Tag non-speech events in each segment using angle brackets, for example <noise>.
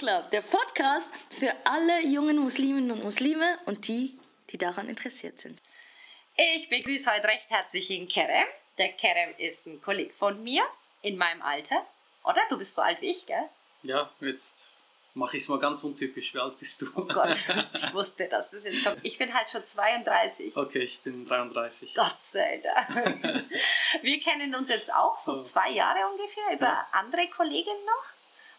Club, der Podcast für alle jungen Musliminnen und Muslime und die, die daran interessiert sind. Ich begrüße heute recht herzlich den Kerem. Der Kerem ist ein Kollege von mir in meinem Alter. Oder? Du bist so alt wie ich, gell? Ja, jetzt mache ich es mal ganz untypisch. Wie alt bist du? Oh Gott, ich <laughs> wusste, dass das jetzt kommt. Ich bin halt schon 32. Okay, ich bin 33. Gott sei Dank. <laughs> Wir kennen uns jetzt auch so zwei Jahre ungefähr über Ja. andere Kolleginnen noch.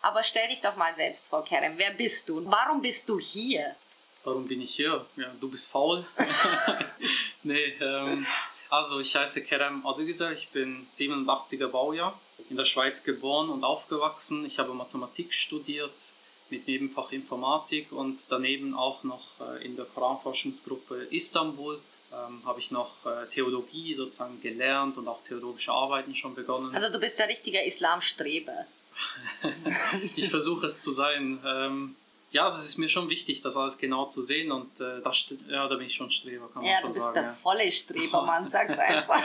Aber stell dich doch mal selbst vor, Kerem. Wer bist du? Warum bist du hier? Warum bin ich hier? Ja, du bist faul. <laughs> nee, ähm, also ich heiße Kerem Adügüser, ich bin 87er Baujahr, in der Schweiz geboren und aufgewachsen. Ich habe Mathematik studiert mit Nebenfach Informatik und daneben auch noch äh, in der Koranforschungsgruppe Istanbul ähm, habe ich noch äh, Theologie sozusagen gelernt und auch theologische Arbeiten schon begonnen. Also du bist der richtige Islamstreber. <laughs> ich versuche es zu sein. Ähm, ja, also es ist mir schon wichtig, das alles genau zu sehen und äh, das, ja, da bin ich schon Streber, kann man Ja, schon du bist sagen. der ja. volle Strebermann, <laughs> sag's einfach.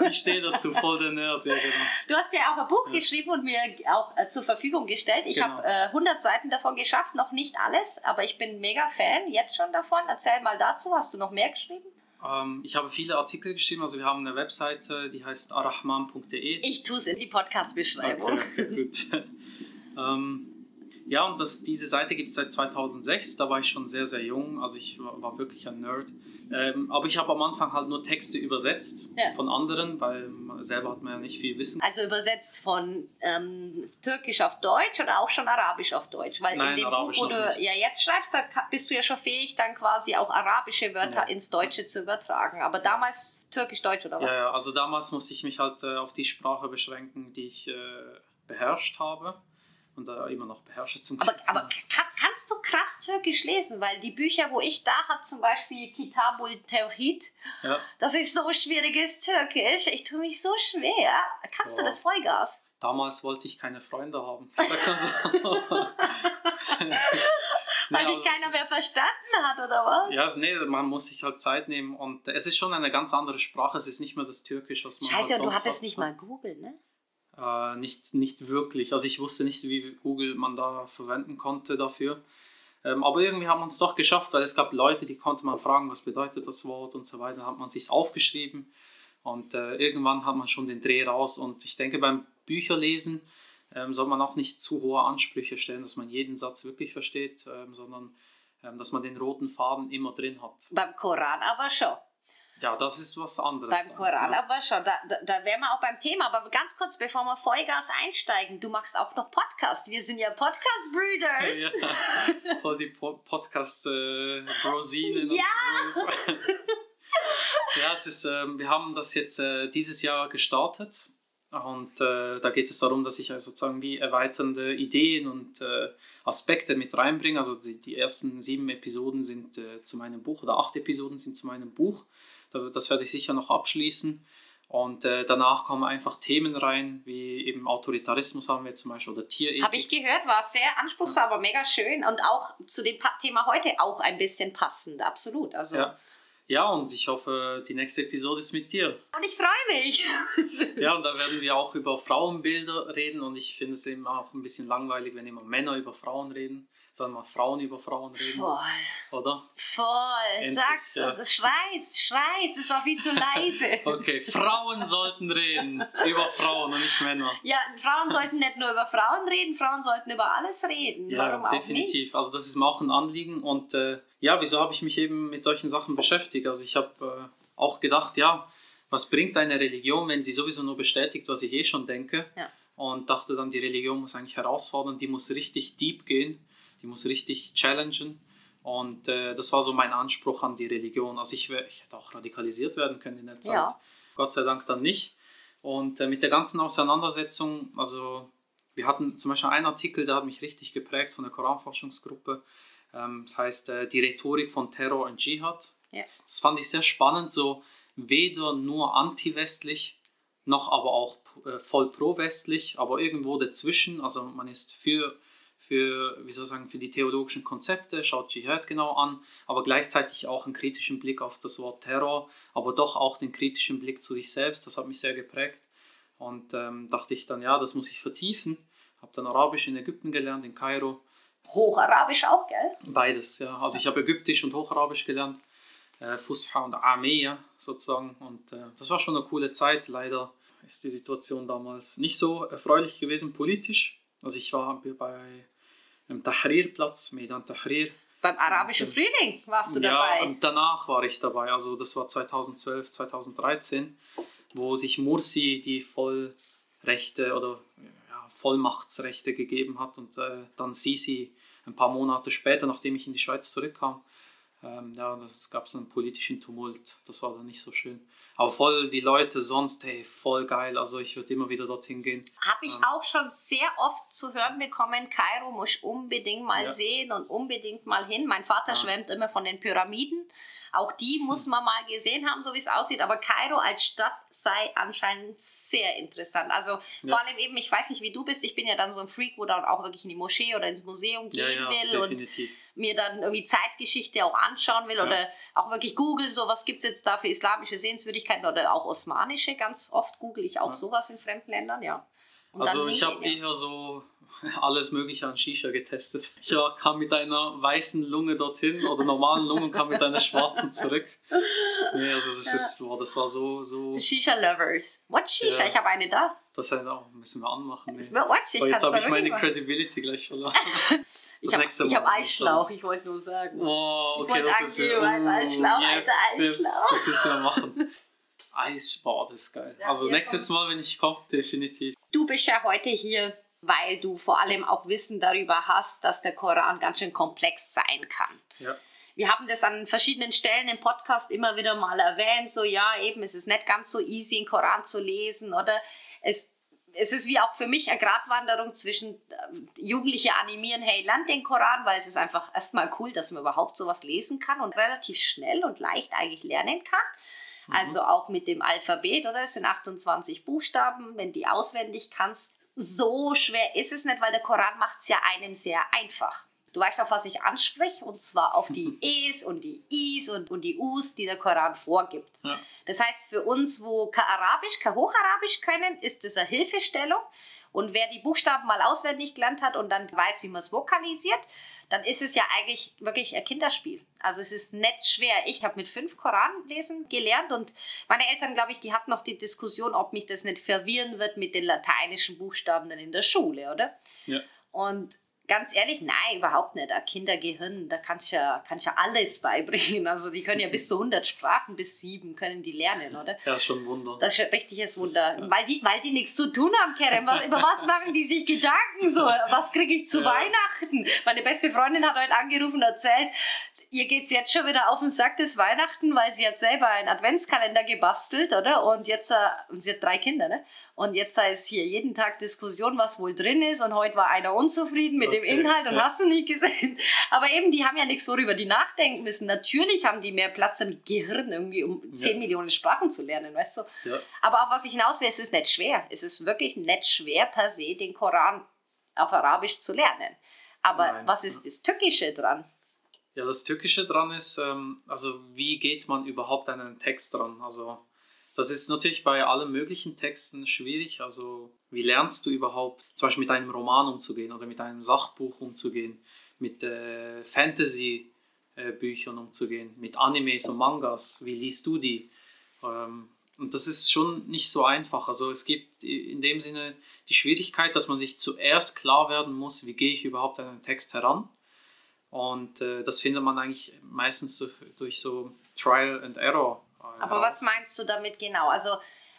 <laughs> Ich stehe dazu, voll der Nerd, ja genau. Du hast ja auch ein Buch Ja. geschrieben und mir auch äh, zur Verfügung gestellt. Ich Genau. habe äh, 100 Seiten davon geschafft, noch nicht alles, aber ich bin mega Fan jetzt schon davon. Erzähl mal dazu, hast du noch mehr geschrieben? Ähm, ich habe viele Artikel geschrieben, also wir haben eine Webseite, die heißt arahman.de. Ich tue es in die Podcast-Beschreibung. Okay, <laughs> ähm, ja, und das, diese Seite gibt es seit 2006, da war ich schon sehr, sehr jung, also ich war, war wirklich ein Nerd. Ähm, aber ich habe am Anfang halt nur Texte übersetzt Ja. von anderen, weil selber hat man ja nicht viel Wissen. Also übersetzt von ähm, Türkisch auf Deutsch oder auch schon Arabisch auf Deutsch? Weil Nein, in dem Arabisch Buch, wo du ja jetzt schreibst, da bist du ja schon fähig, dann quasi auch arabische Wörter Ja. ins Deutsche zu übertragen. Aber damals Türkisch-Deutsch oder was? Ja, ja, also damals musste ich mich halt äh, auf die Sprache beschränken, die ich äh, beherrscht habe und äh, immer noch beherrsche zum Aber, aber kann, kannst du krass Türkisch lesen? Weil die Bücher, wo ich da habe, zum Beispiel Kitabul Tawhid, ja, das ist so schwieriges Türkisch. Ich tue mich so schwer. Kannst du Ja. das Vollgas? damals wollte ich keine Freunde haben. <laughs> <laughs> Weil dich keiner mehr verstanden hat, oder was? Ja, nee, man muss sich halt Zeit nehmen und es ist schon eine ganz andere Sprache. Es ist nicht mehr das Türkisch, was man Scheiße, halt du hattest hat. nicht mal Google, ne? Äh, nicht, nicht wirklich. Also ich wusste nicht, wie Google man da verwenden konnte dafür. Ähm, aber irgendwie haben wir es doch geschafft, weil es gab Leute, die konnte man fragen, was bedeutet das Wort und so weiter. Dann hat man sich aufgeschrieben und äh, irgendwann hat man schon den Dreh raus. Und ich denke, beim Bücherlesen ähm, soll man auch nicht zu hohe Ansprüche stellen, dass man jeden Satz wirklich versteht, ähm, sondern ähm, dass man den roten Faden immer drin hat. Beim Koran aber schon. Ja, das ist was anderes. Beim dann, Koran ja. aber schon. Da, da, da wären wir auch beim Thema. Aber ganz kurz, bevor wir Vollgas einsteigen, du machst auch noch Podcast. Wir sind ja Podcast-Breeders. Ja, <laughs> voll die po Podcast-Brosinen. Ja. <laughs> ja, es ist, ähm, wir haben das jetzt äh, dieses Jahr gestartet und äh, da geht es darum, dass ich also sozusagen wie erweiternde Ideen und äh, Aspekte mit reinbringe. Also die, die ersten sieben Episoden sind äh, zu meinem Buch oder acht Episoden sind zu meinem Buch. Da- Das werde ich sicher noch abschließen. Und äh, danach kommen einfach Themen rein, wie eben Autoritarismus haben wir zum Beispiel oder Tierethik. Habe ich gehört, war sehr anspruchsvoll, aber mega schön und auch zu dem Thema heute auch ein bisschen passend, absolut. Also Ja. ja, und ich hoffe, die nächste Episode ist mit dir. und ich freue mich. <laughs> Ja, und da werden wir auch über Frauenbilder reden und ich finde es eben auch ein bisschen langweilig, wenn immer Männer über Frauen reden, sondern mal Frauen über Frauen reden, Voll, oder? voll. Endlich, Sag's, ja. es ist schreis, schreis, es war viel zu leise. <laughs> Okay, Frauen sollten reden über Frauen und nicht Männer. Ja, Frauen sollten nicht nur über Frauen reden, Frauen sollten über alles reden. Ja, Warum definitiv. Also das ist mir auch ein Anliegen und äh, ja, wieso habe ich mich eben mit solchen Sachen beschäftigt? Also ich habe äh, auch gedacht, ja, was bringt eine Religion, wenn sie sowieso nur bestätigt, was ich eh schon denke? Ja. Und dachte dann, die Religion muss eigentlich herausfordern, die muss richtig deep gehen, die muss richtig challengen. Und äh, das war so mein Anspruch an die Religion. Also ich, wär, ich hätte auch radikalisiert werden können in der Zeit. Ja. Gott sei Dank dann nicht. Und äh, mit der ganzen Auseinandersetzung, also wir hatten zum Beispiel einen Artikel, der hat mich richtig geprägt von der Koranforschungsgruppe. Ähm, das heißt, äh, die Rhetorik von Terror und Dschihad. Ja. Das fand ich sehr spannend, so weder nur anti-westlich, noch aber auch äh, voll pro-westlich, aber irgendwo dazwischen. Also man ist für, für, wie soll ich sagen, für die theologischen Konzepte, schaut Dschihad genau an, aber gleichzeitig auch einen kritischen Blick auf das Wort Terror, aber doch auch den kritischen Blick zu sich selbst. Das hat mich sehr geprägt. Und ähm, dachte ich dann, ja, das muss ich vertiefen. Habe dann Arabisch in Ägypten gelernt, in Kairo. Hocharabisch auch, gell? Beides, ja. Also ich habe Ägyptisch und Hocharabisch gelernt, äh, Fusha und Ameya sozusagen. Und äh, das war schon eine coole Zeit. Leider ist die Situation damals nicht so erfreulich gewesen politisch. Also ich war bei dem Tahrir-Platz, Meidan Tahrir. Beim arabischen Und, Frühling warst du ja, dabei. und danach war ich dabei. Also das war 2012, 2013, wo sich Mursi die Vollrechte oder ja, Vollmachtsrechte gegeben hat und äh, dann Sisi ein paar Monate später, nachdem ich in die Schweiz zurückkam, ähm, ja, das gab es einen politischen Tumult. Das war dann nicht so schön. Aber voll die Leute sonst, hey, voll geil. Also ich würde immer wieder dorthin gehen. Habe ich Ähm. auch schon sehr oft zu hören bekommen, Kairo muss ich unbedingt mal Ja. sehen und unbedingt mal hin. Mein Vater Ja. schwärmt immer von den Pyramiden. Auch die muss man mal gesehen haben, so wie es aussieht. Aber Kairo als Stadt sei anscheinend sehr interessant. Also Ja. vor allem eben, ich weiß nicht, wie du bist. Ich bin ja dann so ein Freak, wo dann auch wirklich in die Moschee oder ins Museum gehen ja, will und definitiv. mir dann irgendwie Zeitgeschichte auch anschauen will oder auch wirklich google, so was gibt es jetzt da für islamische Sehenswürdigkeiten oder auch osmanische, ganz oft google ich auch sowas in fremden Ländern, ja. Und Also ich habe eher so <laughs> alles Mögliche an Shisha getestet. Ich war, kam mit einer weißen Lunge dorthin oder normalen Lunge und kam mit einer schwarzen zurück. Nee, also das, Ja. ist, boah, das war so, so Shisha Lovers. What Shisha? Ja. Ich habe eine da. das halt auch, müssen wir anmachen. Nee. Das wird watch. Ich Aber kann's jetzt habe ich meine machen. Credibility gleich verloren. <laughs> Ich das habe ich Mal hab. Eisschlauch, ich wollte nur sagen. Oh, okay, das ist ja. als Eisschlauch, yes, Eisschlauch. das müssen wir machen. Eis, boah, das ist geil. Ja, also nächstes Mal, wenn ich komme, definitiv. Du bist ja heute hier, weil du vor allem auch Wissen darüber hast, dass der Koran ganz schön komplex sein kann. Ja. Wir haben das an verschiedenen Stellen im Podcast immer wieder mal erwähnt, so ja, eben, es ist nicht ganz so easy, den Koran zu lesen oder es, es ist wie auch für mich eine Gratwanderung zwischen ähm, Jugendliche animieren, hey, lernt den Koran, weil es ist einfach erstmal cool, dass man überhaupt sowas lesen kann und relativ schnell und leicht eigentlich lernen kann. Mhm. Also auch mit dem Alphabet, oder? Es sind 28 Buchstaben, wenn die auswendig kannst. So schwer ist es nicht, weil der Koran macht es ja einem sehr einfach. Du weißt, auf was ich anspreche, und zwar auf die <laughs> E's und die I's und, und die U's, die der Koran vorgibt. Ja. Das heißt, für uns, wo kein Arabisch, kein Hocharabisch können, ist das eine Hilfestellung. Und wer die Buchstaben mal auswendig gelernt hat und dann weiß, wie man es vokalisiert, dann ist es ja eigentlich wirklich ein Kinderspiel. Also es ist nicht schwer. Ich habe mit fünf Koran lesen gelernt und meine Eltern, glaube ich, die hatten noch die Diskussion, ob mich das nicht verwirren wird mit den lateinischen Buchstaben dann in der Schule, oder? Ja. Und ganz ehrlich, nein, überhaupt nicht. Ein Kindergehirn, da kannst du ja, kannst ja alles beibringen. Also die können ja bis zu 100 Sprachen, bis sieben können die lernen, oder? Ja, schon ein Wunder. Das ist ein richtiges Wunder. Ja. Weil, die, weil die nichts zu tun haben, Kerem. Was, über was machen die sich Gedanken so? Was kriege ich zu Ja. Weihnachten? Meine beste Freundin hat heute angerufen und erzählt, ihr geht es jetzt schon wieder auf den Sack des Weihnachten, weil sie hat selber einen Adventskalender gebastelt, oder? Und jetzt, äh, sie hat drei Kinder, ne? Und jetzt ist hier jeden Tag Diskussion, was wohl drin ist. Und heute war einer unzufrieden mit dem Okay, Inhalt und ja. hast du nicht gesehen. <laughs> Aber eben, die haben ja nichts, worüber die nachdenken müssen. Natürlich haben die mehr Platz im Gehirn, irgendwie, um 10 Ja. Millionen Sprachen zu lernen, weißt du? Ja. Aber auf was ich hinaus will, es ist nicht schwer. Es ist wirklich nicht schwer, per se den Koran auf Arabisch zu lernen. Aber Nein. was ist das Tückische dran? Ja, das Tückische dran ist, ähm, also wie geht man überhaupt an einen Text dran? Also das ist natürlich bei allen möglichen Texten schwierig. Also wie lernst du überhaupt zum Beispiel mit einem Roman umzugehen oder mit einem Sachbuch umzugehen, mit äh, Fantasy-Büchern umzugehen, mit Animes und Mangas? Wie liest du die? Ähm, und das ist schon nicht so einfach. Also es gibt in dem Sinne die Schwierigkeit, dass man sich zuerst klar werden muss, wie gehe ich überhaupt an einen Text heran. Und äh, das findet man eigentlich meistens durch, durch so Trial and Error. äh, Aber was meinst du damit genau? Also,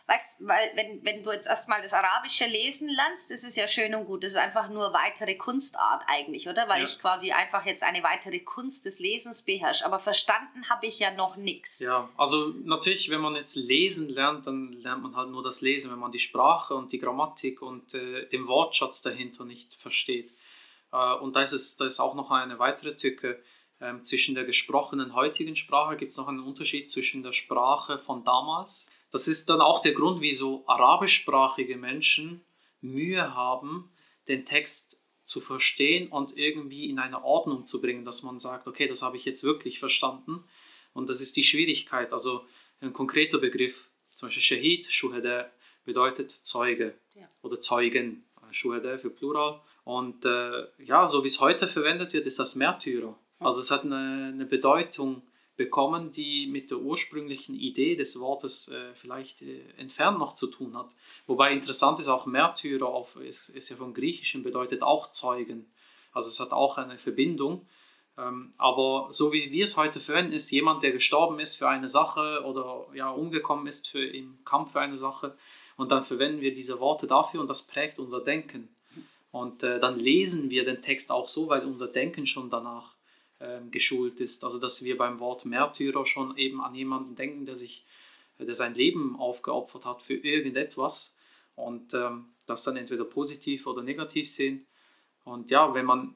weißt weil wenn, wenn du jetzt erstmal das Arabische lesen lernst, das ist ja schön und gut. Das ist einfach nur weitere Kunstart eigentlich, oder? Weil Ja. ich quasi einfach jetzt eine weitere Kunst des Lesens beherrsche. Aber verstanden habe ich ja noch nichts. Ja, also natürlich, wenn man jetzt lesen lernt, dann lernt man halt nur das Lesen, wenn man die Sprache und die Grammatik und äh, den Wortschatz dahinter nicht versteht. Äh, und da ist, es, da ist auch noch eine weitere Tücke. Ähm, zwischen der gesprochenen heutigen Sprache gibt es noch einen Unterschied zwischen der Sprache von damals. Das ist dann auch der Grund, wieso arabischsprachige Menschen Mühe haben, den Text zu verstehen und irgendwie in eine Ordnung zu bringen, dass man sagt, okay, das habe ich jetzt wirklich verstanden. Und das ist die Schwierigkeit. Also ein konkreter Begriff, zum Beispiel Shahid, Shuhada, bedeutet Zeuge Ja. oder Zeugen. Shuhada für Plural. Und äh, ja, so wie es heute verwendet wird, ist das Märtyrer. Also es hat eine, eine Bedeutung bekommen, die mit der ursprünglichen Idee des Wortes äh, vielleicht äh, entfernt noch zu tun hat. Wobei interessant ist auch Märtyrer, auf, ist, ist ja vom Griechischen, bedeutet auch Zeugen. Also es hat auch eine Verbindung. Ähm, aber so wie wir es heute verwenden, ist jemand, der gestorben ist für eine Sache oder ja, umgekommen ist für, im Kampf für eine Sache. Und dann verwenden wir diese Worte dafür und das prägt unser Denken. Und äh, dann lesen wir den Text auch so, weil unser Denken schon danach ähm, geschult ist. Also dass wir beim Wort Märtyrer schon eben an jemanden denken, der sich, der sein Leben aufgeopfert hat für irgendetwas und ähm, das dann entweder positiv oder negativ sehen. Und ja, wenn man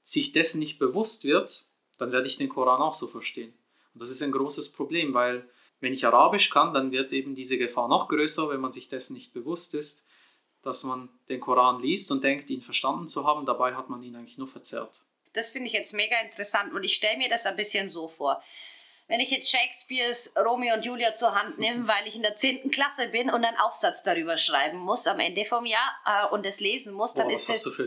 sich dessen nicht bewusst wird, dann werde ich den Koran auch so verstehen. Und das ist ein großes Problem, weil wenn ich Arabisch kann, dann wird eben diese Gefahr noch größer, wenn man sich dessen nicht bewusst ist, dass man den Koran liest und denkt, ihn verstanden zu haben, dabei hat man ihn eigentlich nur verzerrt. Das finde ich jetzt mega interessant und ich stelle mir das ein bisschen so vor. Wenn ich jetzt Shakespeares Romeo und Julia zur Hand nehme, weil ich in der 10. Klasse bin und einen Aufsatz darüber schreiben muss am Ende vom Jahr äh, und es lesen muss, dann Boah, ist das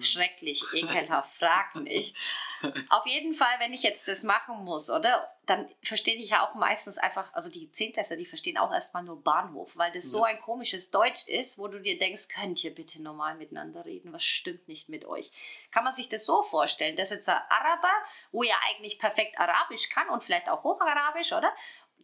schrecklich, ekelhaft, frag nicht. <laughs> Auf jeden Fall, wenn ich jetzt das machen muss, oder? Dann verstehe ich ja auch meistens einfach, also die Zehntklässler, die verstehen auch erstmal nur Bahnhof, weil das so Ja. ein komisches Deutsch ist, wo du dir denkst, könnt ihr bitte normal miteinander reden? Was stimmt nicht mit euch? Kann man sich das so vorstellen, dass jetzt ein Araber, wo ja eigentlich perfekt Arabisch kann und vielleicht auch Hocharabisch, oder?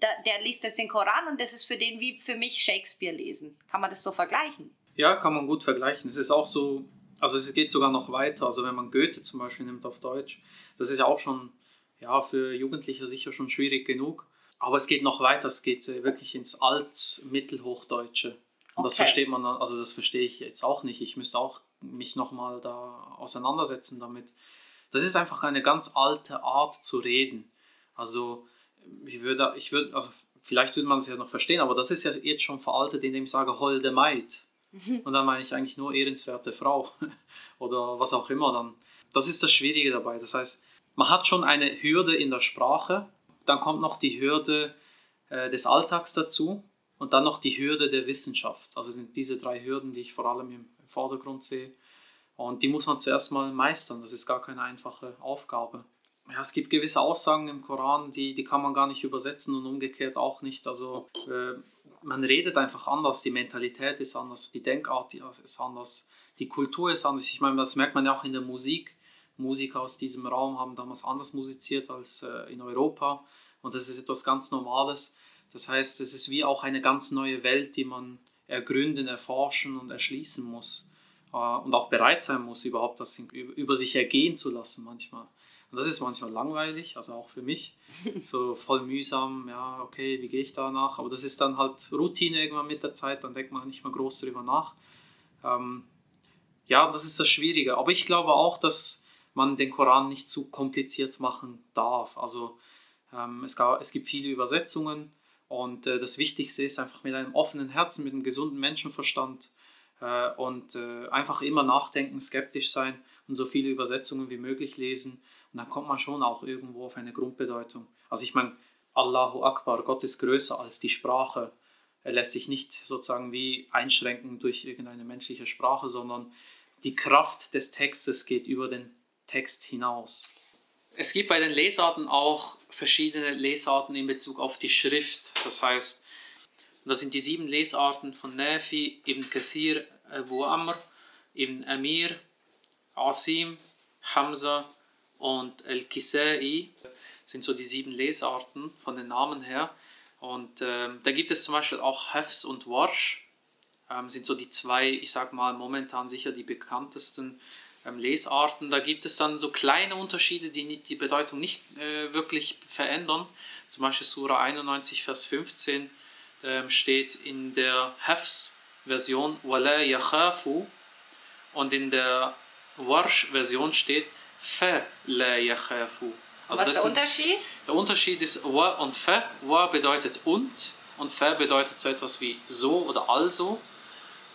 Der, der liest jetzt den Koran und das ist für den wie für mich Shakespeare lesen. Kann man das so vergleichen? Ja, kann man gut vergleichen. Es ist auch so, also es geht sogar noch weiter. Also wenn man Goethe zum Beispiel nimmt auf Deutsch, das ist ja auch schon ja, für Jugendliche sicher schon schwierig genug. Aber es geht noch weiter, es geht äh, wirklich ins Alt-Mittelhochdeutsche. Und das Okay. versteht man, also das verstehe ich jetzt auch nicht. Ich müsste auch mich nochmal da auseinandersetzen damit. Das ist einfach eine ganz alte Art zu reden. Also ich würde, ich würde, also vielleicht würde man es ja noch verstehen, aber das ist ja jetzt schon veraltet, indem ich sage holde Maid. Und dann meine ich eigentlich nur ehrenswerte Frau <laughs> oder was auch immer dann. Das ist das Schwierige dabei. Das heißt, man hat schon eine Hürde in der Sprache, dann kommt noch die Hürde äh, des Alltags dazu und dann noch die Hürde der Wissenschaft. Also sind diese drei Hürden, die ich vor allem im Vordergrund sehe. Und die muss man zuerst mal meistern. Das ist gar keine einfache Aufgabe. Ja, es gibt gewisse Aussagen im Koran, die, die kann man gar nicht übersetzen und umgekehrt auch nicht. Also äh, man redet einfach anders, die Mentalität ist anders, die Denkart ist anders, die Kultur ist anders. Ich meine, das merkt man ja auch in der Musik. Musiker aus diesem Raum haben damals anders musiziert als äh, in Europa und das ist etwas ganz Normales. Das heißt, es ist wie auch eine ganz neue Welt, die man ergründen, erforschen und erschließen muss äh, und auch bereit sein muss, überhaupt das über sich ergehen zu lassen manchmal. Und das ist manchmal langweilig, also auch für mich. <laughs> So voll mühsam, ja, okay, wie gehe ich danach? Aber das ist dann halt Routine irgendwann mit der Zeit, dann denkt man nicht mehr groß darüber nach. Ähm, ja, das ist das Schwierige. Aber ich glaube auch, dass man den Koran nicht zu kompliziert machen darf. Also ähm, es, gab, es gibt viele Übersetzungen und äh, das Wichtigste ist einfach mit einem offenen Herzen, mit einem gesunden Menschenverstand äh, und äh, einfach immer nachdenken, skeptisch sein und so viele Übersetzungen wie möglich lesen. Und dann kommt man schon auch irgendwo auf eine Grundbedeutung. Also ich meine, Allahu Akbar, Gott ist größer als die Sprache. Er lässt sich nicht sozusagen wie einschränken durch irgendeine menschliche Sprache, sondern die Kraft des Textes geht über den Text hinaus. Es gibt bei den Lesarten auch verschiedene Lesarten in Bezug auf die Schrift. Das heißt, das sind die sieben Lesarten von Nafi, Ibn Kathir, Abu Amr, Ibn Amir, Asim, Hamza und Al-Kisai. sind so die sieben Lesarten von den Namen her. Und ähm, da gibt es zum Beispiel auch Hafs und Warsh, ähm, sind so die zwei, ich sag mal, momentan sicher die bekanntesten Lesarten. Da gibt es dann so kleine Unterschiede, die nicht, die Bedeutung nicht äh, wirklich verändern. Zum Beispiel Sura 91, Vers 15 ähm, steht in der Hafs-Version Wala yakhafu und in der Warsh-Version steht la yakhafu. Also Was ist der sind- Unterschied? der Unterschied ist wa und fa. Wa bedeutet und und fa bedeutet so etwas wie so oder also.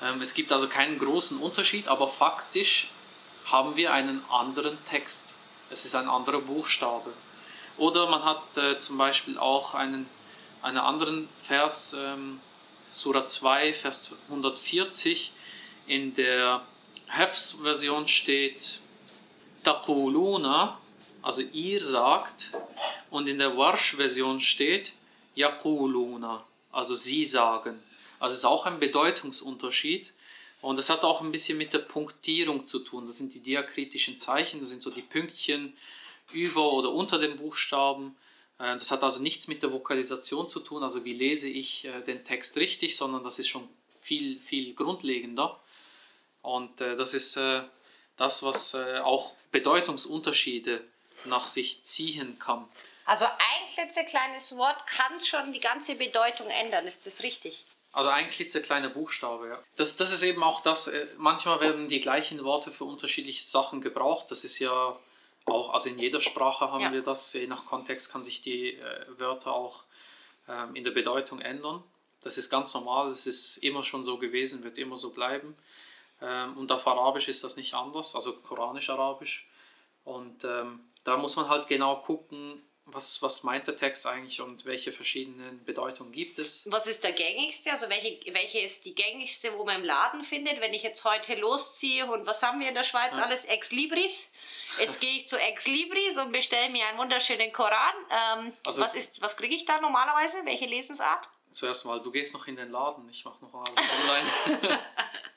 Ähm, es gibt also keinen großen Unterschied, aber faktisch haben wir einen anderen Text. Es ist ein anderer Buchstabe. Oder man hat äh, zum Beispiel auch einen, einen anderen Vers, ähm, Surah 2, Vers 140, in der Hefs-Version steht Taquluna, also ihr sagt, und in der Warsh-Version steht Yaquluna, also sie sagen. Also es ist auch ein Bedeutungsunterschied. Und das hat auch ein bisschen mit der Punktierung zu tun. Das sind die diakritischen Zeichen, das sind so die Pünktchen über oder unter den Buchstaben. Äh, das hat also nichts mit der Vokalisation zu tun, also wie lese ich äh, den Text richtig, sondern das ist schon viel, viel grundlegender. Und äh, das ist das, was auch Bedeutungsunterschiede nach sich ziehen kann. Also ein klitzekleines Wort kann schon die ganze Bedeutung ändern, ist das richtig? Also ein klitzekleiner Buchstabe, ja. Das, das ist eben auch das, manchmal werden die gleichen Worte für unterschiedliche Sachen gebraucht. Das ist ja auch, also in jeder Sprache haben ja. wir das, je nach Kontext kann sich die äh, Wörter auch ähm, in der Bedeutung ändern. Das ist ganz normal, es ist immer schon so gewesen, wird immer so bleiben. Ähm, und auf Arabisch ist das nicht anders, also Koranisch-Arabisch. Und ähm, da muss man halt genau gucken, was, was meint der Text eigentlich und welche verschiedenen Bedeutungen gibt es? Was ist der gängigste? Also welche, welche ist die gängigste, wo man im Laden findet? Wenn ich jetzt heute losziehe und was haben wir in der Schweiz ja. alles? Ex Libris. Jetzt gehe ich zu Ex Libris und bestelle mir einen wunderschönen Koran. Ähm, also, was was kriege ich da normalerweise? Welche Lesensart? Zuerst mal, du gehst noch in den Laden, ich mache noch alles online. <laughs>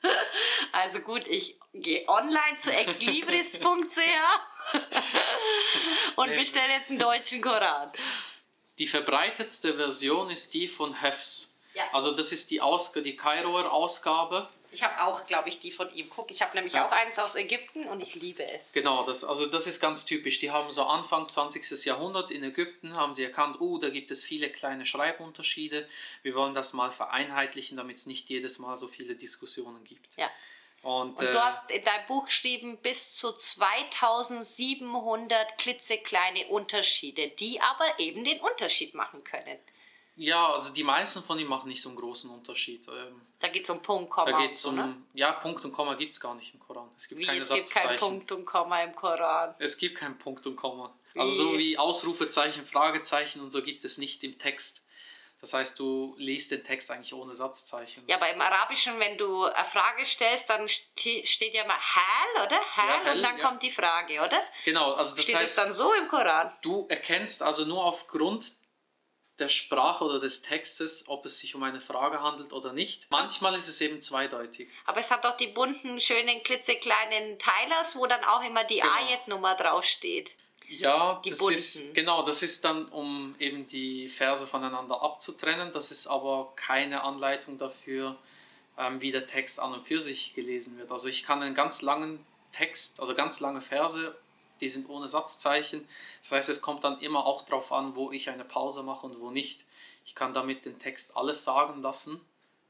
<laughs> also gut, ich gehe online zu exlibris.ch <laughs> <laughs> und nee. bestelle jetzt einen deutschen Koran. Die verbreitetste Version ist die von Hefs. Ja. Also das ist die, Ausg die Kairoer Ausgabe. Ich habe auch, glaube ich, die von ihm. Guck, ich habe nämlich ja. auch eins aus Ägypten und ich liebe es. Genau, das, also das ist ganz typisch. Die haben so Anfang 20. Jahrhundert in Ägypten, haben sie erkannt, oh, da gibt es viele kleine Schreibunterschiede. Wir wollen das mal vereinheitlichen, damit es nicht jedes Mal so viele Diskussionen gibt. Ja. Und, und, du äh, hast in deinem Buch geschrieben, bis zu 2700 klitzekleine Unterschiede, die aber eben den Unterschied machen können. Ja, also die meisten von ihnen machen nicht so einen großen Unterschied. Ähm, da geht es um Punkt, Komma. Da geht's um, ne? Ja, Punkt und Komma gibt es gar nicht im Koran. Es gibt wie, keine es gibt kein Punkt und Komma im Koran. Es gibt kein Punkt und Komma. Wie? Also so wie Ausrufezeichen, Fragezeichen und so gibt es nicht im Text. Das heißt, du liest den Text eigentlich ohne Satzzeichen. Ja, aber im Arabischen, wenn du eine Frage stellst, dann steht ja mal Hal, oder? Hal, ja, hell, und dann ja. kommt die Frage, oder? Genau, also das steht heißt. Das dann so im Koran? Du erkennst also nur aufgrund der Sprache oder des Textes, ob es sich um eine Frage handelt oder nicht. Manchmal ist es eben zweideutig. Aber es hat doch die bunten, schönen, klitzekleinen Teilers, wo dann auch immer die genau. Ayat-Nummer draufsteht. Ja, die das bunten. ist genau, das ist dann, um eben die Verse voneinander abzutrennen. Das ist aber keine Anleitung dafür, ähm, wie der Text an und für sich gelesen wird. Also ich kann einen ganz langen Text, also ganz lange Verse die sind ohne Satzzeichen. Das heißt, es kommt dann immer auch darauf an, wo ich eine Pause mache und wo nicht. Ich kann damit den Text alles sagen lassen,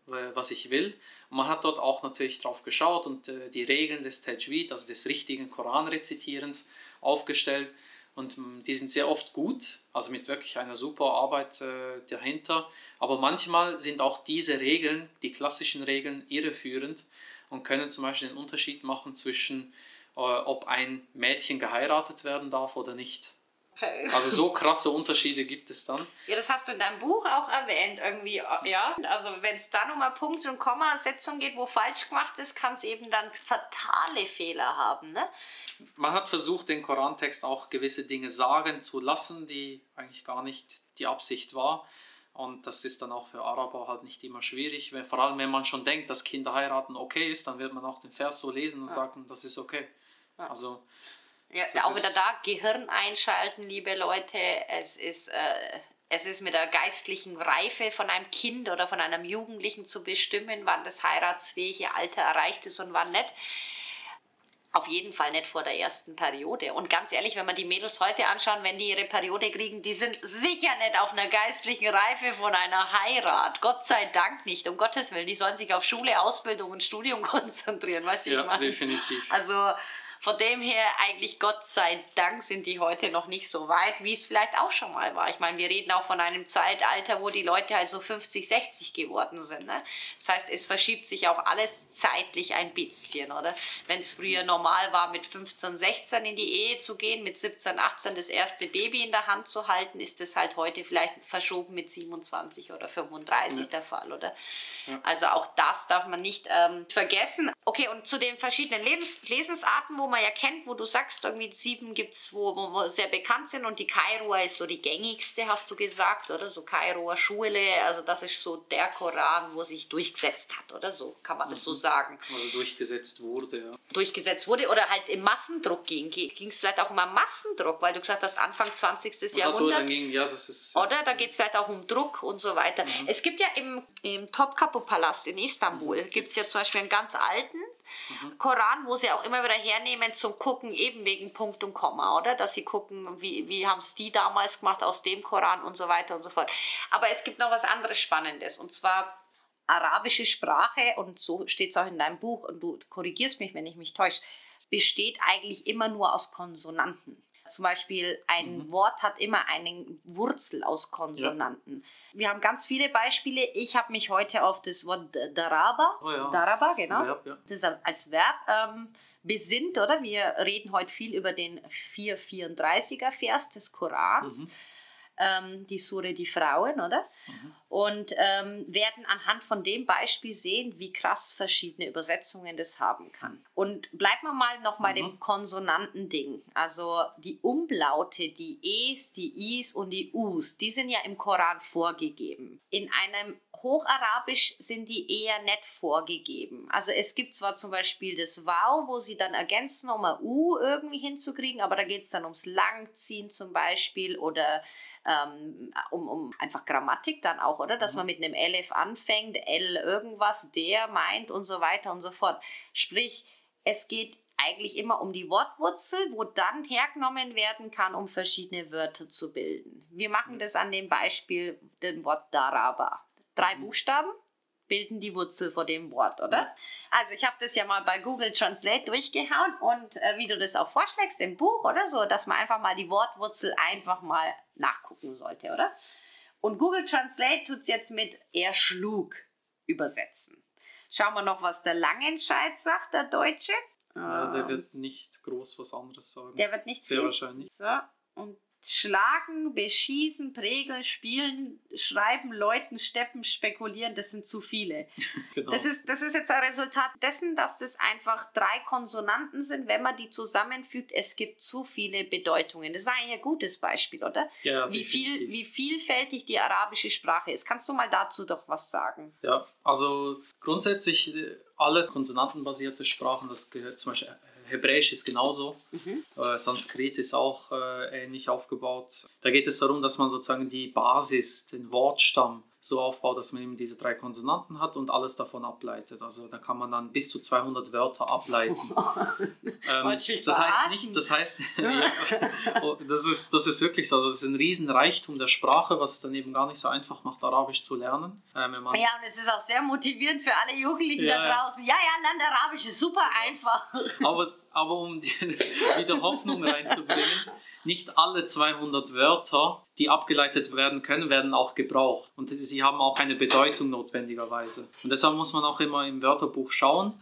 was ich will. Und man hat dort auch natürlich drauf geschaut und äh, die Regeln des Tajwid, also des richtigen Koranrezitierens, aufgestellt. Und mm, die sind sehr oft gut, also mit wirklich einer super Arbeit äh, dahinter. Aber manchmal sind auch diese Regeln, die klassischen Regeln, irreführend und können zum Beispiel den Unterschied machen zwischen äh, ob ein Mädchen geheiratet werden darf oder nicht. Okay. Also so krasse Unterschiede gibt es dann. Ja, das hast du in deinem Buch auch erwähnt irgendwie, ja. Also wenn es da nochmal Punkt- und Kommasetzung geht, wo falsch gemacht ist, kann es eben dann fatale Fehler haben, ne? Man hat versucht, den Korantext auch gewisse Dinge sagen zu lassen, die eigentlich gar nicht die Absicht war. Und das ist dann auch für Araber halt nicht immer schwierig. Vor allem, wenn man schon denkt, dass Kinder heiraten okay ist, dann wird man auch den Vers so lesen und ja. sagen, das ist okay. Also. Ja, auch wieder da Gehirn einschalten, liebe Leute. Es ist, äh, es ist mit der geistlichen Reife von einem Kind oder von einem Jugendlichen zu bestimmen, wann das heiratsfähige Alter erreicht ist und wann nicht. Auf jeden Fall nicht vor der ersten Periode. Und ganz ehrlich, wenn man die Mädels heute anschauen, wenn die ihre Periode kriegen, die sind sicher nicht auf einer geistlichen Reife von einer Heirat. Gott sei Dank nicht, um Gottes Willen. Die sollen sich auf Schule, Ausbildung und Studium <laughs> konzentrieren, weißt du, ja, wie ich meine? definitiv. Also Von dem her, eigentlich Gott sei Dank, sind die heute noch nicht so weit, wie es vielleicht auch schon mal war. Ich meine, wir reden auch von einem Zeitalter, wo die Leute halt so 50, 60 geworden sind. Ne? Das heißt, es verschiebt sich auch alles zeitlich ein bisschen, oder? Wenn es früher normal war, mit 15, 16 in die Ehe zu gehen, mit 17, 18 das erste Baby in der Hand zu halten, ist das halt heute vielleicht verschoben mit 27 oder 35 ja. der Fall, oder? Ja. Also auch das darf man nicht ähm, vergessen. Okay, und zu den verschiedenen Lebens Lesensarten, wo man ja kennt, wo du sagst, irgendwie sieben gibt es, wo, wo sehr bekannt sind und die Kairoa ist so die gängigste, hast du gesagt, oder? So Kairoa Schule, also das ist so der Koran, wo sich durchgesetzt hat, oder so, kann man das so mhm. sagen. Also durchgesetzt wurde, ja. Durchgesetzt wurde oder halt im Massendruck ging. Ging es vielleicht auch um einen Massendruck, weil du gesagt hast, Anfang 20. Ach Jahrhundert. So, ging, ja, das ist, oder? Da geht es vielleicht auch um Druck und so weiter. Mhm. Es gibt ja im, im Topkapi-Palast in Istanbul, mhm. gibt es ja zum Beispiel einen ganz alten, Mhm. Koran, wo sie auch immer wieder hernehmen zum Gucken, eben wegen Punkt und Komma, oder? Dass sie gucken, wie, wie haben es die damals gemacht aus dem Koran und so weiter und so fort. Aber es gibt noch was anderes Spannendes und zwar arabische Sprache, und so steht es auch in deinem Buch, und du korrigierst mich, wenn ich mich täusche, besteht eigentlich immer nur aus Konsonanten. Zum Beispiel ein mhm. Wort hat immer eine Wurzel aus Konsonanten. Ja. Wir haben ganz viele Beispiele. Ich habe mich heute auf das Wort Daraba, oh ja, Daraba, genau, Verb, ja. das als Verb ähm, besinnt, oder? Wir reden heute viel über den 434er Vers des Korans. Mhm ähm, die Sure Die Frauen, oder? Mhm. Und ähm, werden anhand von dem Beispiel sehen, wie krass verschiedene Übersetzungen das haben kann. Und bleiben wir mal noch bei mhm. dem Konsonantending. Also die Umlaute, die Es, die Is und die Us, die sind ja im Koran vorgegeben. In einem Hocharabisch sind die eher nicht vorgegeben. Also es gibt zwar zum Beispiel das Wow, wo sie dann ergänzen, um ein U irgendwie hinzukriegen, aber da geht es dann ums Langziehen zum Beispiel oder ähm, um, um einfach Grammatik dann auch, oder? Dass mhm. man mit einem Elf anfängt, L irgendwas, der meint und so weiter und so fort. Sprich, es geht eigentlich immer um die Wortwurzel, wo dann hergenommen werden kann, um verschiedene Wörter zu bilden. Wir machen das an dem Beispiel dem Wort Daraba. Drei. Buchstaben, bilden die Wurzel vor dem Wort, oder? Also ich habe das ja mal bei Google Translate durchgehauen und äh, wie du das auch vorschlägst im Buch oder so, dass man einfach mal die Wortwurzel einfach mal nachgucken sollte, oder? Und Google Translate tut es jetzt mit er schlug übersetzen. Schauen wir noch, was der Langenscheid sagt, der Deutsche. Ja, der ähm, wird nicht groß was anderes sagen. Der wird nicht Sehr viel. wahrscheinlich. So, und Schlagen, beschießen, prägeln, spielen, schreiben, läuten, steppen, spekulieren, das sind zu viele. <laughs> Genau. Das, ist, das ist jetzt ein Resultat dessen, dass das einfach drei Konsonanten sind. Wenn man die zusammenfügt, es gibt zu viele Bedeutungen. Das ist eigentlich ein gutes Beispiel, oder? Ja, wie, viel, wie vielfältig die arabische Sprache ist. Kannst du mal dazu doch was sagen? Ja, also grundsätzlich äh, alle konsonantenbasierte Sprachen, das gehört zum Beispiel Hebräisch ist genauso. Mhm. Äh, Sanskrit ist auch äh, ähnlich aufgebaut. Da geht es darum, dass man sozusagen die Basis, den Wortstamm so aufbaut, dass man eben diese drei Konsonanten hat und alles davon ableitet. Also da kann man dann bis zu 200 Wörter ableiten. <laughs> ähm, das heißt nicht, das heißt, <laughs> <laughs> oh, das, ist, das ist wirklich so. Das ist ein Riesenreichtum der Sprache, was es dann eben gar nicht so einfach macht, Arabisch zu lernen. Ähm, ja, und es ist auch sehr motivierend für alle Jugendlichen ja, da draußen. Ja, ja, lernt Arabisch, ist super einfach. Aber, aber um die, <laughs> wieder Hoffnung reinzubringen, nicht alle 200 Wörter, die abgeleitet werden können, werden auch gebraucht. Und sie haben auch eine Bedeutung notwendigerweise. Und deshalb muss man auch immer im Wörterbuch schauen,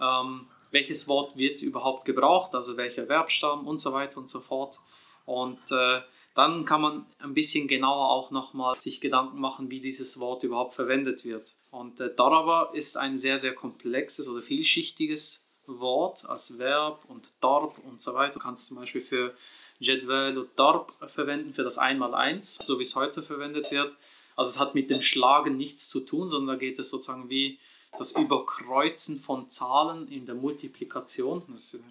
ähm, welches Wort wird überhaupt gebraucht, also welcher Verbstamm und so weiter und so fort. Und äh, dann kann man ein bisschen genauer auch nochmal sich Gedanken machen, wie dieses Wort überhaupt verwendet wird. Und äh, Daraba ist ein sehr, sehr komplexes oder vielschichtiges Wort als Verb und Darb und so weiter. Du kannst zum Beispiel für Jedwel und Darb verwenden für das Einmaleins, so wie es heute verwendet wird. Also es hat mit dem Schlagen nichts zu tun, sondern da geht es sozusagen wie das Überkreuzen von Zahlen in der Multiplikation,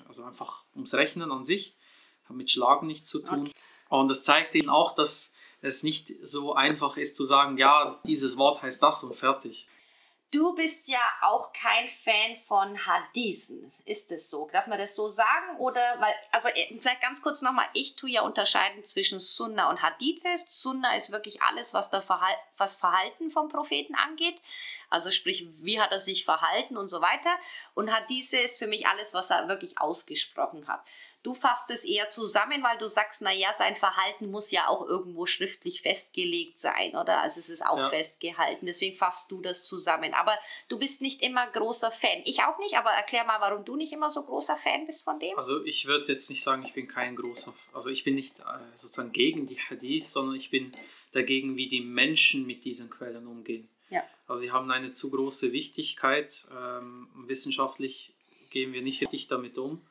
also einfach ums Rechnen an sich, hat mit Schlagen nichts zu tun. Okay. Und das zeigt eben auch, dass es nicht so einfach ist zu sagen, ja, dieses Wort heißt das und fertig. Du bist ja auch kein Fan von Hadithen. Ist das so? Darf man das so sagen? Oder, weil, also äh, vielleicht ganz kurz nochmal, ich tue ja unterscheiden zwischen Sunna und Hadithe. Sunna ist wirklich alles, was, der Verhal was Verhalten vom Propheten angeht. Also sprich, wie hat er sich verhalten und so weiter. Und Hadithe ist für mich alles, was er wirklich ausgesprochen hat. Du fasst es eher zusammen, weil du sagst, naja, sein Verhalten muss ja auch irgendwo schriftlich festgelegt sein, oder? Also es ist auch ja. festgehalten. Deswegen fasst du das zusammen. Aber du bist nicht immer großer Fan. Ich auch nicht, aber erklär mal, warum du nicht immer so großer Fan bist von dem. Also ich würde jetzt nicht sagen, ich bin kein großer, also ich bin nicht äh, sozusagen gegen die Hadith, sondern ich bin dagegen, wie die Menschen mit diesen Quellen umgehen. Also sie haben eine zu große Wichtigkeit. Ähm, wissenschaftlich gehen wir nicht richtig damit um.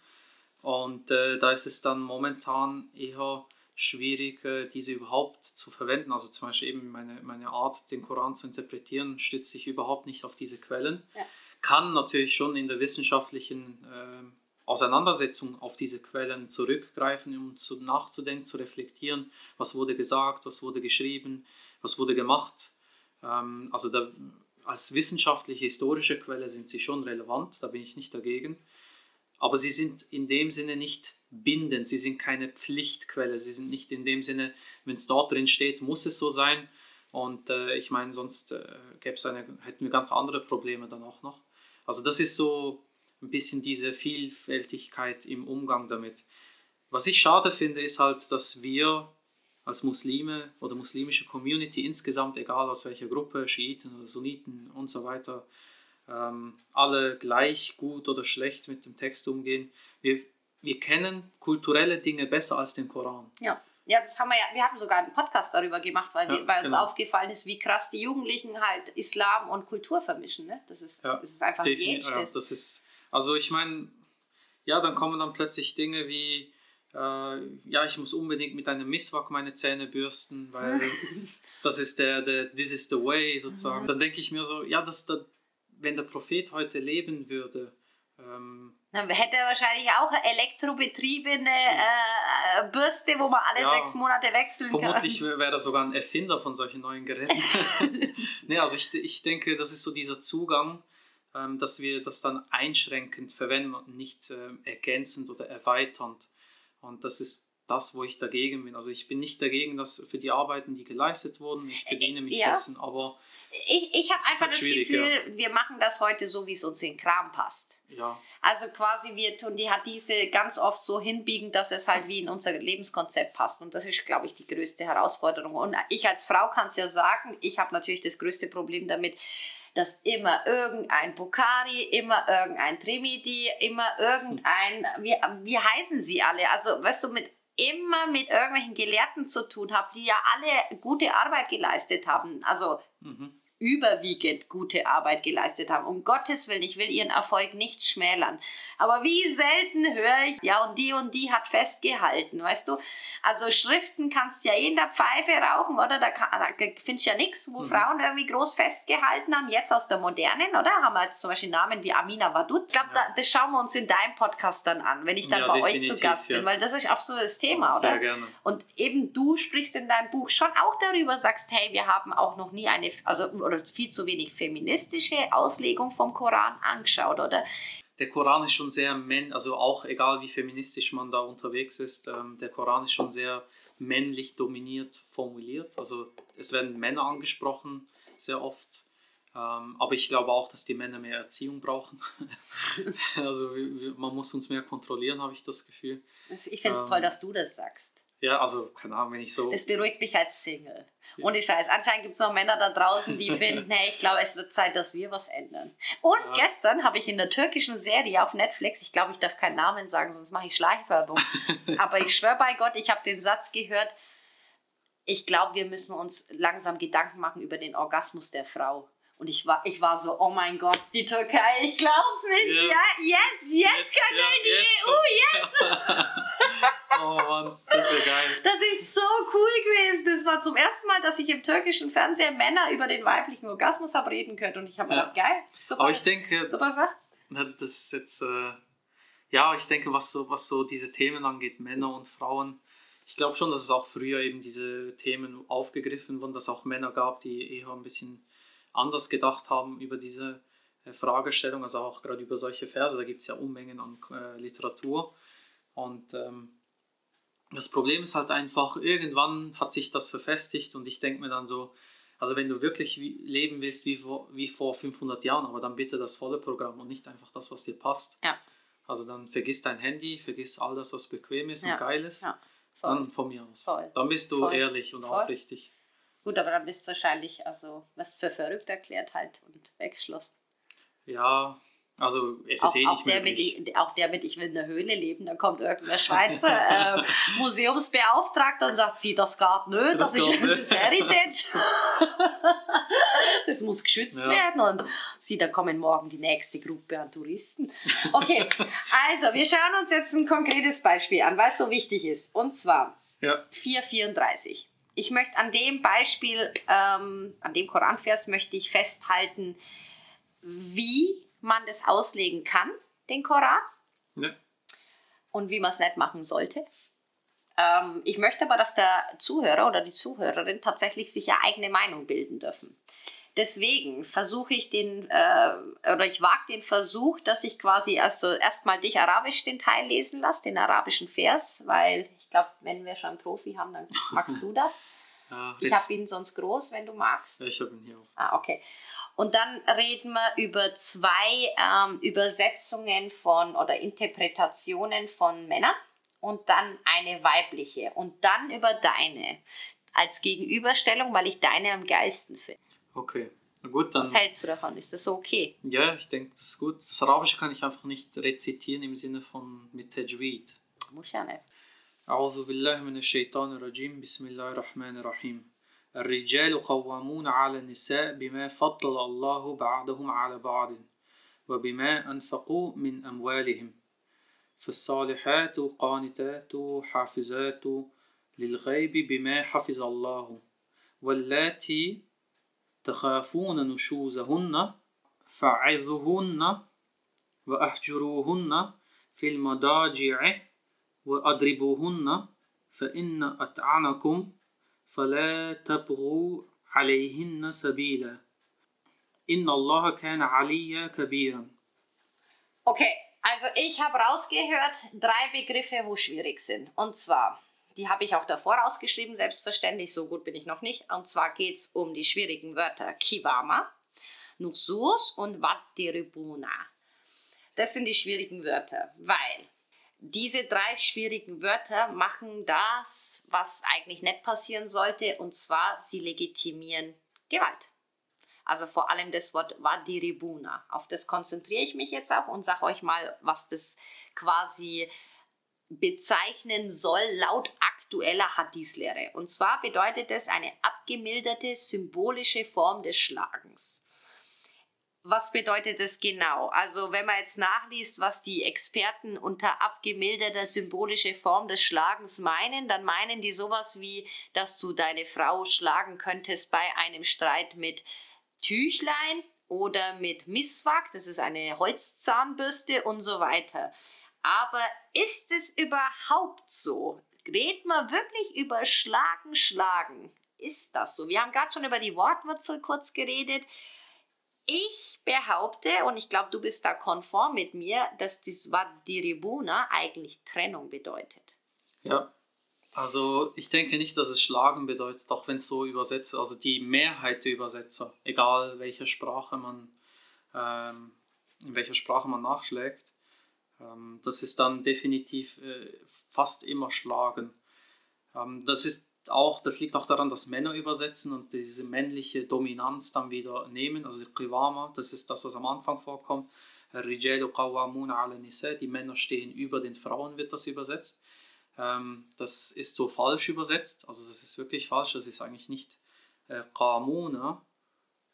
Und äh, da ist es dann momentan eher schwierig, äh, diese überhaupt zu verwenden. Also zum Beispiel eben meine, meine Art, den Koran zu interpretieren, stützt sich überhaupt nicht auf diese Quellen. Ja. Kann natürlich schon in der wissenschaftlichen äh, Auseinandersetzung auf diese Quellen zurückgreifen, um zu, nachzudenken, zu reflektieren, was wurde gesagt, was wurde geschrieben, was wurde gemacht. Ähm, also da, als wissenschaftliche, historische Quelle sind sie schon relevant, da bin ich nicht dagegen aber sie sind in dem Sinne nicht bindend, sie sind keine Pflichtquelle, sie sind nicht in dem Sinne, wenn es dort drin steht, muss es so sein. Und äh, ich meine, sonst äh, gäbe eine, hätten wir ganz andere Probleme dann auch noch. Also das ist so ein bisschen diese Vielfältigkeit im Umgang damit. Was ich schade finde, ist halt, dass wir als Muslime oder muslimische Community insgesamt, egal aus welcher Gruppe, Schiiten oder Sunniten und so weiter, ähm, alle gleich gut oder schlecht mit dem Text umgehen. Wir, wir kennen kulturelle Dinge besser als den Koran. Ja. Ja, das haben wir ja, wir haben sogar einen Podcast darüber gemacht, weil, ja, wir, weil uns genau. aufgefallen ist, wie krass die Jugendlichen halt Islam und Kultur vermischen. Ne? Das, ist, ja, das ist einfach jenseits. Ja, das ist, also ich meine, ja, dann kommen dann plötzlich Dinge wie, ja, ich muss unbedingt mit einem Misswak meine Zähne bürsten, weil <laughs> das ist der, der, this is the way sozusagen. Mhm. Dann denke ich mir so, ja, das, das, wenn der Prophet heute leben würde, ähm, dann hätte er wahrscheinlich auch elektrobetriebene äh, Bürste, wo man alle ja, sechs Monate wechseln vermutlich kann. Vermutlich wäre er sogar ein Erfinder von solchen neuen Geräten. <laughs> nee, also ich, ich denke, das ist so dieser Zugang, ähm, dass wir das dann einschränkend verwenden und nicht äh, ergänzend oder erweiternd. Und das ist das, wo ich dagegen bin. Also ich bin nicht dagegen, dass für die Arbeiten, die geleistet wurden, ich bediene mich ja. dessen, aber ich, ich habe einfach halt das Gefühl, ja. wir machen das heute so, wie es uns in den Kram passt. Ja. Also quasi wir tun die hat diese ganz oft so hinbiegen, dass es halt wie in unser Lebenskonzept passt und das ist, glaube ich, die größte Herausforderung. Und ich als Frau kann es ja sagen, ich habe natürlich das größte Problem damit, dass immer irgendein Bukhari, immer irgendein Trimidi, immer irgendein, wie, wie heißen sie alle? Also, weißt du, mit immer mit irgendwelchen Gelehrten zu tun habe, die ja alle gute Arbeit geleistet haben. Also mhm überwiegend gute Arbeit geleistet haben. Um Gottes Willen, ich will ihren Erfolg nicht schmälern. Aber wie selten höre ich, ja, und die und die hat festgehalten, weißt du? Also Schriften kannst du ja eh in der Pfeife rauchen, oder? Da, kann, da findest du ja nichts, wo mhm. Frauen irgendwie groß festgehalten haben. Jetzt aus der Modernen, oder? Haben wir jetzt zum Beispiel Namen wie Amina Wadud. Ich glaube, ja. da, das schauen wir uns in deinem Podcast dann an, wenn ich dann ja, bei euch zu Gast bin, weil das ist absolut das Thema, oder? Sehr gerne. Und eben du sprichst in deinem Buch schon auch darüber, sagst, hey, wir haben auch noch nie eine, also oder viel zu wenig feministische Auslegung vom Koran angeschaut, oder? Der Koran ist schon sehr männlich, also auch egal wie feministisch man da unterwegs ist, ähm, der Koran ist schon sehr männlich dominiert formuliert. Also es werden Männer angesprochen, sehr oft. Ähm, aber ich glaube auch, dass die Männer mehr Erziehung brauchen. <laughs> also man muss uns mehr kontrollieren, habe ich das Gefühl. Also ich finde es ähm, toll, dass du das sagst. Ja, also, keine Ahnung, wenn ich so. Es beruhigt mich als Single. Ja. Ohne Scheiß. Anscheinend gibt es noch Männer da draußen, die <laughs> finden, hey, ich glaube, es wird Zeit, dass wir was ändern. Und ja. gestern habe ich in der türkischen Serie auf Netflix, ich glaube, ich darf keinen Namen sagen, sonst mache ich Schleichwerbung. <laughs> Aber ich schwöre bei Gott, ich habe den Satz gehört, ich glaube, wir müssen uns langsam Gedanken machen über den Orgasmus der Frau. Und ich war, ich war so, oh mein Gott, die Türkei, ich glaub's nicht. Ja, ja jetzt, jetzt, jetzt können wir in die jetzt EU, jetzt. <laughs> oh Mann, das ist ja geil. Das ist so cool gewesen. Das war zum ersten Mal, dass ich im türkischen Fernsehen Männer über den weiblichen Orgasmus habe reden können. Und ich habe ja. gedacht, geil, super. Aber ich denke, super Sache. Das ist jetzt, äh, ja, ich denke, was so, was so diese Themen angeht, Männer und Frauen, ich glaube schon, dass es auch früher eben diese Themen aufgegriffen wurden, dass es auch Männer gab, die eher ein bisschen anders gedacht haben über diese äh, Fragestellung, also auch gerade über solche Verse. Da gibt es ja Unmengen an äh, Literatur. Und ähm, das Problem ist halt einfach, irgendwann hat sich das verfestigt und ich denke mir dann so, also wenn du wirklich leben willst wie vor, wie vor 500 Jahren, aber dann bitte das volle Programm und nicht einfach das, was dir passt. Ja. Also dann vergiss dein Handy, vergiss all das, was bequem ist Ja. und geil ist. Ja, Dann von mir aus. Voll. Dann bist du Voll. ehrlich und Voll. aufrichtig. Gut, aber dann bist du wahrscheinlich also was für verrückt erklärt halt und weggeschlossen. Ja, also es ist Auch, eh auch, nicht der mit, möglich. ich, auch der mit Ich will in der Höhle leben, da kommt irgendein <laughs> Schweizer äh, Museumsbeauftragter und sagt, sie, das geht nicht, das, Das ist <laughs> das nicht." ist Heritage. <laughs> das muss geschützt Ja. werden und sie, da kommen morgen die nächste Gruppe an Touristen. Okay, also wir schauen uns jetzt ein konkretes Beispiel an, weil es so wichtig ist. Und zwar Ja, 4,34. Ich möchte an dem Beispiel, ähm, an dem Koranvers möchte ich festhalten, wie man das auslegen kann, den Koran, ja. und wie man es nicht machen sollte. Ähm, ich möchte aber, dass der Zuhörer oder die Zuhörerin tatsächlich sich ja eigene Meinung bilden dürfen. Deswegen versuche ich den, äh, oder ich wage den Versuch, dass ich quasi erst erstmal dich arabisch den Teil lesen lasse, den arabischen Vers, weil ich glaube, wenn wir schon einen Profi haben, dann magst du das. <laughs> ja Ich habe ihn sonst groß, wenn du magst. ja, ich habe ihn hier auf. Ah, okay. Und dann reden wir über zwei ähm, Übersetzungen von oder Interpretationen von Männern und dann eine weibliche und dann über deine als Gegenüberstellung, weil ich deine am geilsten finde. Okay, na gut, dann. Was hältst du davon? Ist das so okay? Ja, ich denke, das ist gut. Das Arabische kann ich einfach nicht rezitieren im Sinne von mit Tajweed. Muss ja nicht. أعوذ بالله من الشيطان الرجيم. بسم الله الرحمن الرحيم. الرجال قوامون على النساء بما فضل الله بعضهم على بعض وبما أنفقوا من أموالهم. فالصالحات قانتات حافظات للغيب بما حفظ الله. واللاتي تخافون نشوزهن فعظوهن وأهجروهن في المضاجع وَأَضْرِبُوهُنَّ فَإِنَّ أَطْعَنَكُمْ فَلَا تَبْغُوا عَلَيْهِنَّ سَبِيلًا إِنَّ اللَّهَ كَانَ عَلِيًّا كَبِيرًا Okay, also ich habe rausgehört, drei Begriffe, wo schwierig sind. Und zwar, die habe ich auch davor rausgeschrieben, selbstverständlich, so gut bin ich noch nicht. Und zwar geht es um die schwierigen Wörter Kiwama, Nuxus und Vattiribuna. Das sind die schwierigen Wörter, weil diese drei schwierigen Wörter machen das, was eigentlich nicht passieren sollte, und zwar sie legitimieren Gewalt. Also vor allem das Wort Wadiribuna. Auf das konzentriere ich mich jetzt auch und sage euch mal, was das quasi bezeichnen soll laut aktueller Hadith-Lehre. Und zwar bedeutet es eine abgemilderte symbolische Form des Schlagens. Was bedeutet das genau? Also wenn man jetzt nachliest, was die Experten unter abgemilderter symbolische Form des Schlagens meinen, dann meinen die sowas wie, dass du deine Frau schlagen könntest bei einem Streit mit Tüchlein oder mit Miswak, das ist eine Holzzahnbürste und so weiter. Aber ist es überhaupt so? Redet man wirklich über Schlagen, Schlagen? Ist das so? Wir haben gerade schon über die Wortwurzel kurz geredet. Ich behaupte, und ich glaube, du bist da konform mit mir, dass das Wadiribuna eigentlich Trennung bedeutet. Ja, also ich denke nicht, dass es Schlagen bedeutet, auch wenn es so übersetzt, also die Mehrheit der Übersetzer, egal welche Sprache man, ähm, in welcher Sprache man nachschlägt, ähm, das ist dann definitiv äh, fast immer Schlagen. Ähm, das ist auch, das liegt auch daran, dass Männer übersetzen und diese männliche Dominanz dann wieder nehmen, also Qiwama, das ist das, was am Anfang vorkommt. Die Männer stehen über den Frauen, wird das übersetzt. Ähm, das ist so falsch übersetzt, also das ist wirklich falsch, das ist eigentlich nicht äh, Qamuna,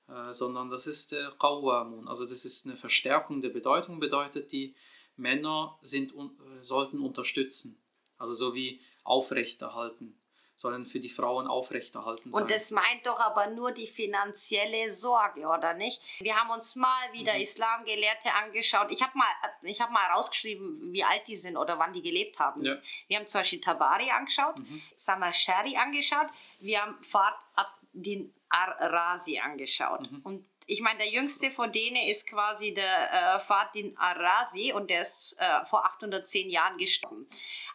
äh, sondern das ist äh, Qawwamun. Also das ist eine Verstärkung der Bedeutung, bedeutet die Männer sind, sollten unterstützen, also so wie aufrechterhalten. Sollen für die Frauen aufrechterhalten sein. Und das meint doch aber nur die finanzielle Sorge, oder nicht? Wir haben uns mal wieder Mhm. Islamgelehrte angeschaut. Ich habe mal, ich hab mal rausgeschrieben, wie alt die sind oder wann die gelebt haben. Ja. Wir haben zum Beispiel Tabari angeschaut, Mhm. Samashari angeschaut, wir haben Fard Abdin Ar-Razi angeschaut. Mhm. Und ich meine, der jüngste von denen ist quasi der äh, Fadin Ar-Razi und der ist äh, vor 810 Jahren gestorben.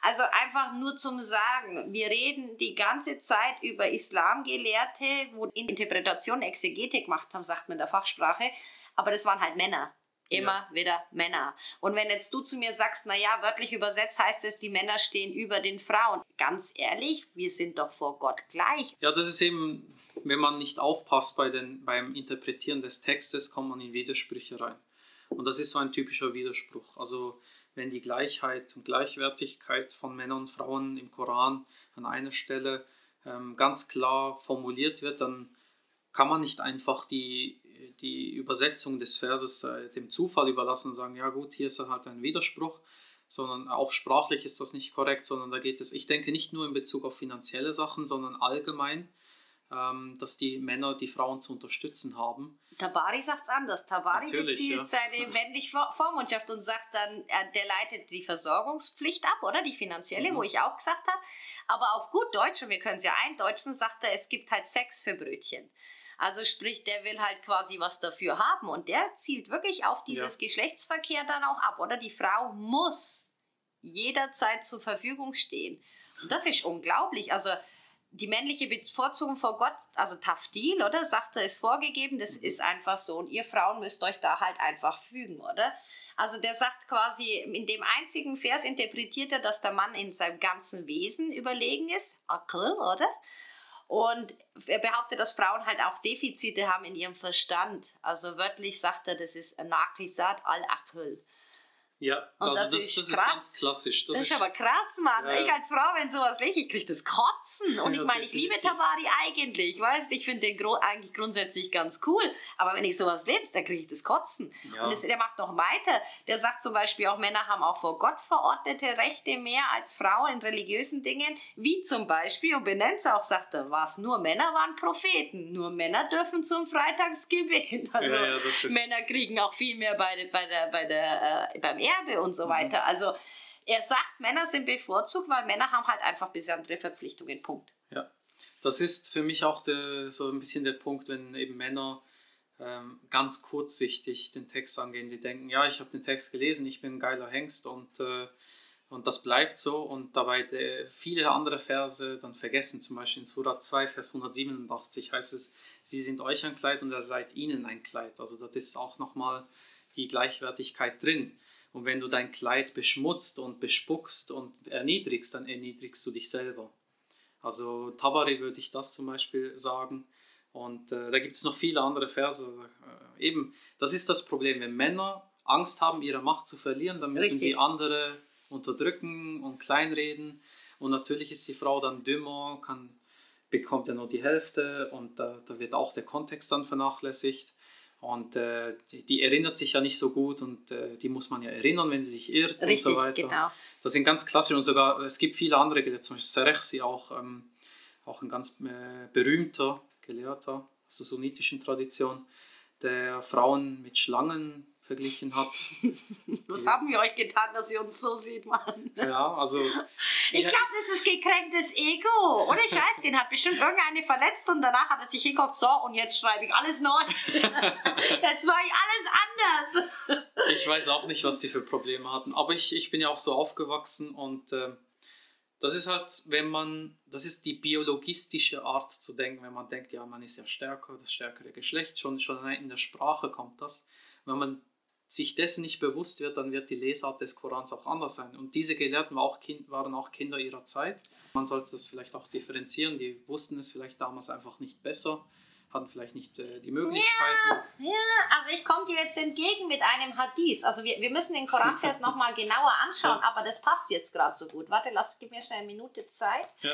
Also einfach nur zum Sagen, wir reden die ganze Zeit über Islamgelehrte, wo in Interpretation Exegetik gemacht haben, sagt man in der Fachsprache, aber das waren halt Männer. Immer wieder Männer. Und wenn jetzt du zu mir sagst, naja, wörtlich übersetzt heißt es, die Männer stehen über den Frauen. Ganz ehrlich, wir sind doch vor Gott gleich. Ja, das ist eben, wenn man nicht aufpasst bei den, beim Interpretieren des Textes, kommt man in Widersprüche rein. Und das ist so ein typischer Widerspruch. Also wenn die Gleichheit und Gleichwertigkeit von Männern und Frauen im Koran an einer Stelle ähm, ganz klar formuliert wird, dann kann man nicht einfach die, die Übersetzung des Verses äh, dem Zufall überlassen und sagen, ja gut, hier ist halt ein Widerspruch, sondern auch sprachlich ist das nicht korrekt, sondern da geht es, ich denke nicht nur in Bezug auf finanzielle Sachen, sondern allgemein, ähm, dass die Männer die Frauen zu unterstützen haben. Tabari sagt es anders. Tabari Natürlich, bezieht ja. seine <laughs> männliche Vor- Vormundschaft und sagt dann, äh, der leitet die Versorgungspflicht ab, oder? Die finanzielle, Mhm. wo ich auch gesagt habe. Aber auf gut Deutsch, und wir können es ja eindeutschen, sagt er, es gibt halt Sex für Brötchen. Also sprich, der will halt quasi was dafür haben und der zielt wirklich auf dieses Geschlechtsverkehr dann auch ab, oder? Die Frau muss jederzeit zur Verfügung stehen. Und das ist unglaublich. Also die männliche Bevorzugung vor Gott, also Tafdil, oder? Sagt er, ist vorgegeben, das ist einfach so. Und ihr Frauen müsst euch da halt einfach fügen, oder? Also der sagt quasi, in dem einzigen Vers interpretiert er, dass der Mann in seinem ganzen Wesen überlegen ist. Akl, oder? Und er behauptet, dass Frauen halt auch Defizite haben in ihrem Verstand. Also wörtlich sagt er, das ist Nakisat al-Akl. Ja, Und also das das, ist das ist krass. ganz klassisch. Das, ist aber krass, Mann. Ja. Ich als Frau, wenn sowas lese, ich kriege das Kotzen. Und Ja, ich meine, ich liebe. Tabari eigentlich. Weißt ich finde den gro eigentlich grundsätzlich ganz cool. Aber wenn ich sowas lese, dann kriege ich das Kotzen. Ja. Und es, der macht noch weiter. Der sagt zum Beispiel auch, Männer haben auch vor Gott verordnete Rechte mehr als Frauen in religiösen Dingen. Wie zum Beispiel, und benennt es auch, sagt er, was nur Männer waren Propheten. Nur Männer dürfen zum Freitagsgebet. <laughs> Also das ist, Männer kriegen auch viel mehr bei, bei der, bei der, äh, beim Erbe und so Mhm. weiter. Also er sagt, Männer sind bevorzugt, weil Männer haben halt einfach besondere Verpflichtungen. Punkt. Das ist für mich auch der, so ein bisschen der Punkt, wenn eben Männer ähm, ganz kurzsichtig den Text angehen. Die denken, ja, ich habe den Text gelesen, ich bin ein geiler Hengst und, äh, und das bleibt so. Und dabei der, viele andere Verse dann vergessen. Zum Beispiel in Surah 2, Vers 187 heißt es, sie sind euch ein Kleid und er seid ihnen ein Kleid. Also das ist auch nochmal die Gleichwertigkeit drin. Und wenn du dein Kleid beschmutzt und bespuckst und erniedrigst, dann erniedrigst du dich selber. Also Tabari würde ich das zum Beispiel sagen. Und äh, da gibt es noch viele andere Verse. Äh, eben, das ist das Problem. Wenn Männer Angst haben, ihre Macht zu verlieren, dann müssen Richtig. sie andere unterdrücken und kleinreden. Und natürlich ist die Frau dann dümmer, kann, bekommt ja nur die Hälfte und da, da wird auch der Kontext dann vernachlässigt. Und äh, die, die erinnert sich ja nicht so gut und äh, die muss man ja erinnern, wenn sie sich irrt Richtig, und so weiter. genau. Das sind ganz klassisch und sogar, es gibt viele andere Gelehrte, zum Beispiel Serechsi, auch, ähm, auch ein ganz äh, berühmter Gelehrter aus der sunnitischen Tradition, der Frauen mit Schlangen verglichen hat. <laughs> Was haben wir euch getan, dass ihr uns so sieht, Mann? ja, also <laughs> Ich glaube, das ist gekränktes Ego. Ohne Scheiß, den hat bestimmt irgendeine verletzt und danach hat er sich hingeguckt, so und jetzt schreibe ich alles neu. <laughs> jetzt mache ich alles anders. ich weiß auch nicht, was die für Probleme hatten, aber ich, ich bin ja auch so aufgewachsen und äh, das ist halt, wenn man, das ist die biologistische Art zu denken, wenn man denkt, ja, man ist ja stärker, das stärkere Geschlecht, schon, schon in der Sprache kommt das. Wenn man sich dessen nicht bewusst wird, dann wird die Lesart des Korans auch anders sein. Und diese Gelehrten waren auch, kind, waren auch Kinder ihrer Zeit. Man sollte das vielleicht auch differenzieren. Die wussten es vielleicht damals einfach nicht besser, hatten vielleicht nicht äh, die Möglichkeiten. Also ich komme dir jetzt entgegen mit einem Hadith. Also wir, wir müssen den Koranvers <laughs> nochmal genauer anschauen, Ja. aber das passt jetzt gerade so gut. Warte, lass, gib mir schnell eine Minute Zeit. Ja.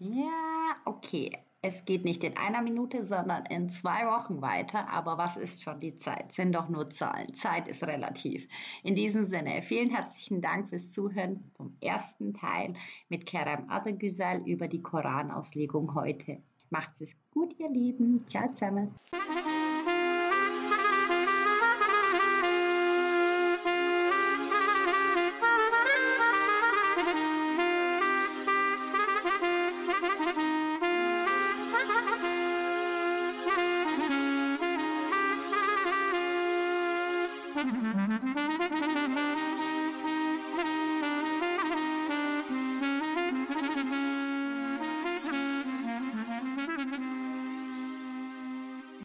Ja, okay. Es geht nicht in einer Minute, sondern in zwei Wochen weiter. Aber was ist schon die Zeit? Sind doch nur Zahlen. Zeit ist relativ. In diesem Sinne, vielen herzlichen Dank fürs Zuhören vom ersten Teil mit Kerem Adegüzel über die Koranauslegung heute. Macht's es gut, ihr Lieben. Ciao zusammen.